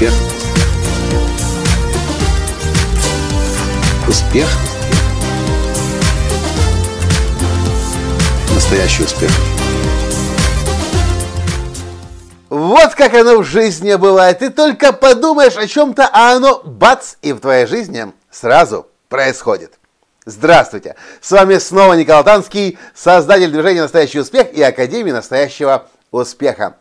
Успех. Успех. Настоящий успех. Вот как оно в жизни бывает. Ты только подумаешь о чем-то, а оно бац, и в твоей жизни сразу происходит. Здравствуйте! С вами снова Николай Танский, создатель движения «Настоящий успех» и Академии настоящего успеха.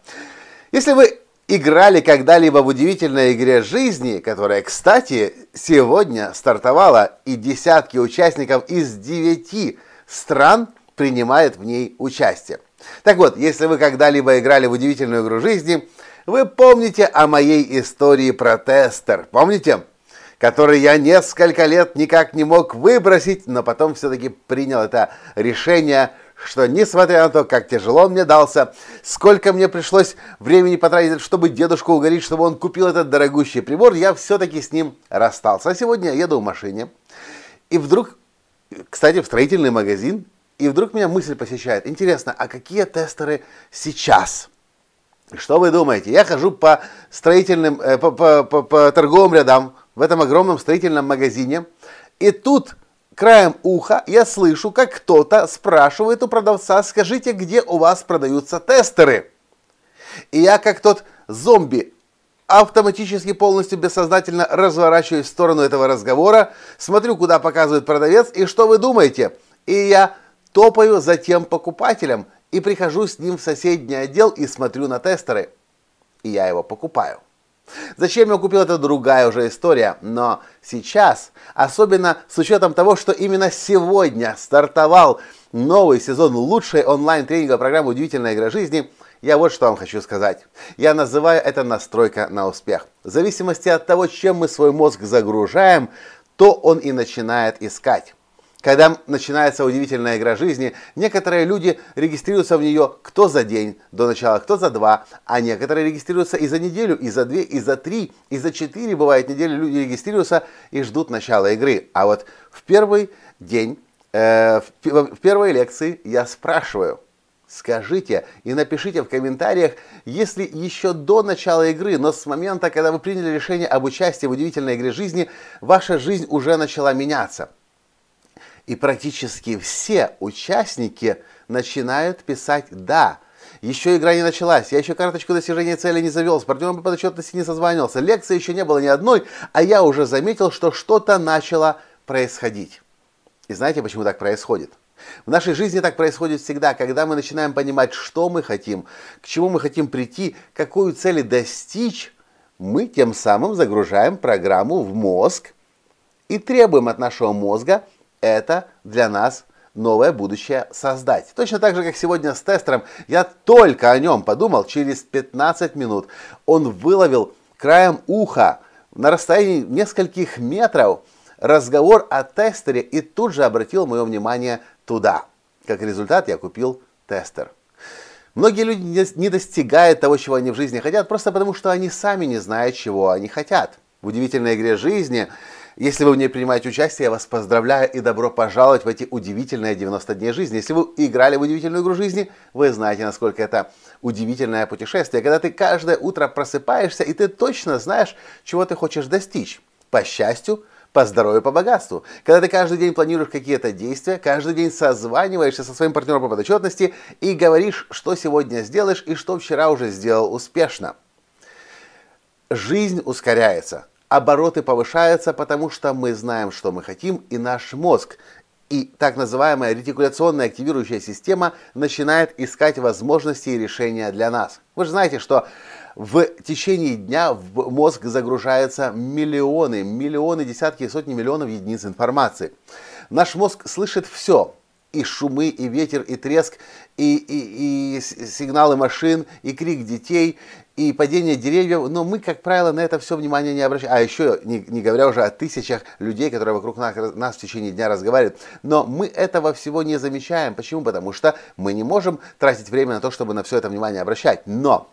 Если вы играли когда-либо в удивительной игре жизни, которая, кстати, сегодня стартовала, и десятки участников из девяти стран принимают в ней участие. Так вот, если вы когда-либо играли в удивительную игру жизни, вы помните о моей истории про тестер. Помните? который я несколько лет никак не мог выбросить, но потом все-таки принял это решение, что несмотря на то, как тяжело он мне дался, сколько мне пришлось времени потратить, чтобы дедушку угорить, чтобы он купил этот дорогущий прибор, я все-таки с ним расстался. А сегодня я еду в машине, и вдруг, кстати, в строительный магазин, и вдруг меня мысль посещает, интересно, а какие тестеры сейчас? Что вы думаете? Я хожу по строительным, э, по, по, по, по торговым рядам, в этом огромном строительном магазине. И тут краем уха я слышу, как кто-то спрашивает у продавца, скажите, где у вас продаются тестеры? И я как тот зомби автоматически полностью бессознательно разворачиваюсь в сторону этого разговора, смотрю, куда показывает продавец, и что вы думаете? И я топаю за тем покупателем и прихожу с ним в соседний отдел и смотрю на тестеры. И я его покупаю. Зачем я купил, это другая уже история, но сейчас, особенно с учетом того, что именно сегодня стартовал новый сезон лучшей онлайн-тренинговой программы «Удивительная игра жизни», я вот что вам хочу сказать. Я называю это настройка на успех. В зависимости от того, чем мы свой мозг загружаем, то он и начинает искать. Когда начинается удивительная игра жизни, некоторые люди регистрируются в нее кто за день до начала, кто за два, а некоторые регистрируются и за неделю, и за две, и за три, и за четыре, бывает, недели люди регистрируются и ждут начала игры. А вот в первый день, э, в, в первой лекции я спрашиваю, скажите и напишите в комментариях, если еще до начала игры, но с момента, когда вы приняли решение об участии в удивительной игре жизни, ваша жизнь уже начала меняться – и практически все участники начинают писать «да». Еще игра не началась, я еще карточку достижения цели не завел, с партнером по подотчетности не созванивался, лекции еще не было ни одной, а я уже заметил, что что-то начало происходить. И знаете, почему так происходит? В нашей жизни так происходит всегда, когда мы начинаем понимать, что мы хотим, к чему мы хотим прийти, какую цель достичь, мы тем самым загружаем программу в мозг и требуем от нашего мозга это для нас новое будущее создать. Точно так же, как сегодня с тестером, я только о нем подумал, через 15 минут он выловил краем уха на расстоянии нескольких метров разговор о тестере и тут же обратил мое внимание туда. Как результат я купил тестер. Многие люди не достигают того, чего они в жизни хотят, просто потому что они сами не знают, чего они хотят. В удивительной игре жизни если вы в ней принимаете участие, я вас поздравляю и добро пожаловать в эти удивительные 90 дней жизни. Если вы играли в удивительную игру жизни, вы знаете, насколько это удивительное путешествие, когда ты каждое утро просыпаешься, и ты точно знаешь, чего ты хочешь достичь. По счастью, по здоровью, по богатству. Когда ты каждый день планируешь какие-то действия, каждый день созваниваешься со своим партнером по подотчетности и говоришь, что сегодня сделаешь и что вчера уже сделал успешно. Жизнь ускоряется обороты повышаются, потому что мы знаем, что мы хотим, и наш мозг, и так называемая ретикуляционная активирующая система начинает искать возможности и решения для нас. Вы же знаете, что в течение дня в мозг загружаются миллионы, миллионы, десятки и сотни миллионов единиц информации. Наш мозг слышит все, и шумы, и ветер, и треск, и, и, и сигналы машин, и крик детей, и падение деревьев, но мы, как правило, на это все внимание не обращаем. А еще, не, не говоря уже о тысячах людей, которые вокруг нас, нас в течение дня разговаривают, но мы этого всего не замечаем. Почему? Потому что мы не можем тратить время на то, чтобы на все это внимание обращать. Но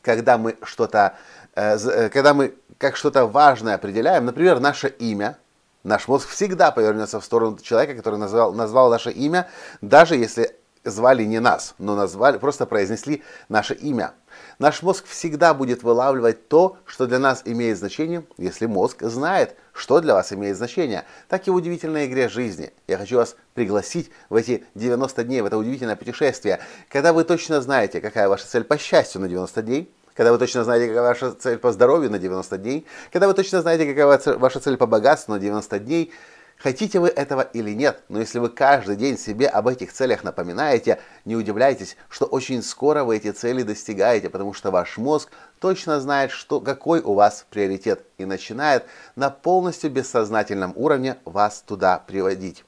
когда мы что-то, э, э, когда мы как что-то важное определяем, например, наше имя, наш мозг всегда повернется в сторону человека, который назвал, назвал наше имя, даже если звали не нас, но назвали, просто произнесли наше имя. Наш мозг всегда будет вылавливать то, что для нас имеет значение, если мозг знает, что для вас имеет значение. Так и в удивительной игре жизни. Я хочу вас пригласить в эти 90 дней, в это удивительное путешествие, когда вы точно знаете, какая ваша цель по счастью на 90 дней, когда вы точно знаете, какая ваша цель по здоровью на 90 дней, когда вы точно знаете, какая ваша цель по богатству на 90 дней, Хотите вы этого или нет, но если вы каждый день себе об этих целях напоминаете, не удивляйтесь, что очень скоро вы эти цели достигаете, потому что ваш мозг точно знает, что, какой у вас приоритет и начинает на полностью бессознательном уровне вас туда приводить.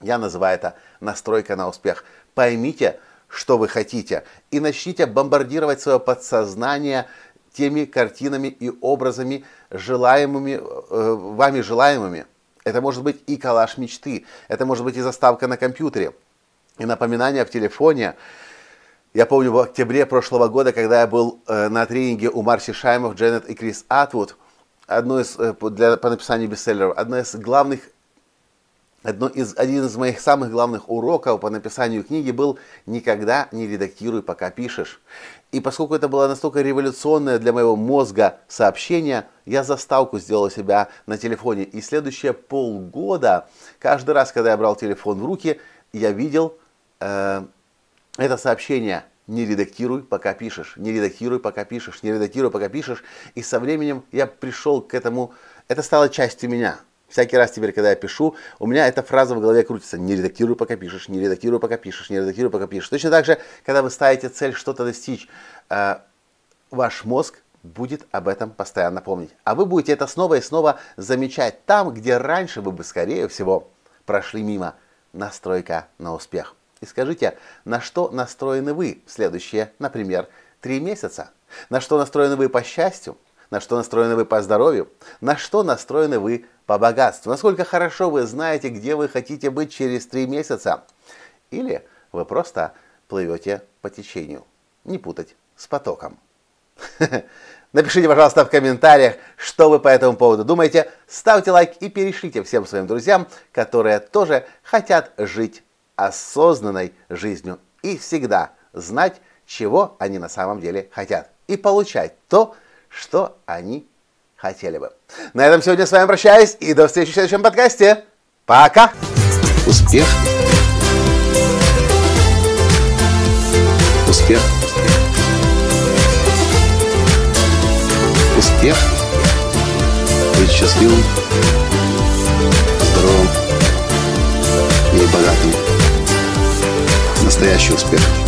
Я называю это настройка на успех. Поймите, что вы хотите, и начните бомбардировать свое подсознание теми картинами и образами, желаемыми, э, вами желаемыми – это может быть и коллаж мечты, это может быть и заставка на компьютере, и напоминание в телефоне. Я помню в октябре прошлого года, когда я был э, на тренинге у Марси Шаймов, Дженнет и Крис Атвуд, одно из, э, для, по написанию бестселлеров, одно из главных Одно из, один из моих самых главных уроков по написанию книги был «Никогда не редактируй, пока пишешь». И поскольку это было настолько революционное для моего мозга сообщение, я заставку сделал себя на телефоне. И следующие полгода, каждый раз, когда я брал телефон в руки, я видел э, это сообщение не редактируй, пока пишешь, не редактируй, пока пишешь, не редактируй, пока пишешь. И со временем я пришел к этому, это стало частью меня. Всякий раз теперь, когда я пишу, у меня эта фраза в голове крутится. Не редактируй, пока пишешь, не редактируй, пока пишешь, не редактируй, пока пишешь. Точно так же, когда вы ставите цель что-то достичь, э, ваш мозг будет об этом постоянно помнить. А вы будете это снова и снова замечать там, где раньше вы бы, скорее всего, прошли мимо. Настройка на успех. И скажите, на что настроены вы в следующие, например, три месяца? На что настроены вы по счастью? На что настроены вы по здоровью? На что настроены вы по богатству. Насколько хорошо вы знаете, где вы хотите быть через три месяца. Или вы просто плывете по течению. Не путать с потоком. Напишите, пожалуйста, в комментариях, что вы по этому поводу думаете. Ставьте лайк и перешлите всем своим друзьям, которые тоже хотят жить осознанной жизнью и всегда знать, чего они на самом деле хотят. И получать то, что они хотели бы. На этом сегодня с вами прощаюсь и до встречи в следующем подкасте. Пока! Успех! Успех! Успех! Быть счастливым, здоровым и богатым. Настоящий успех!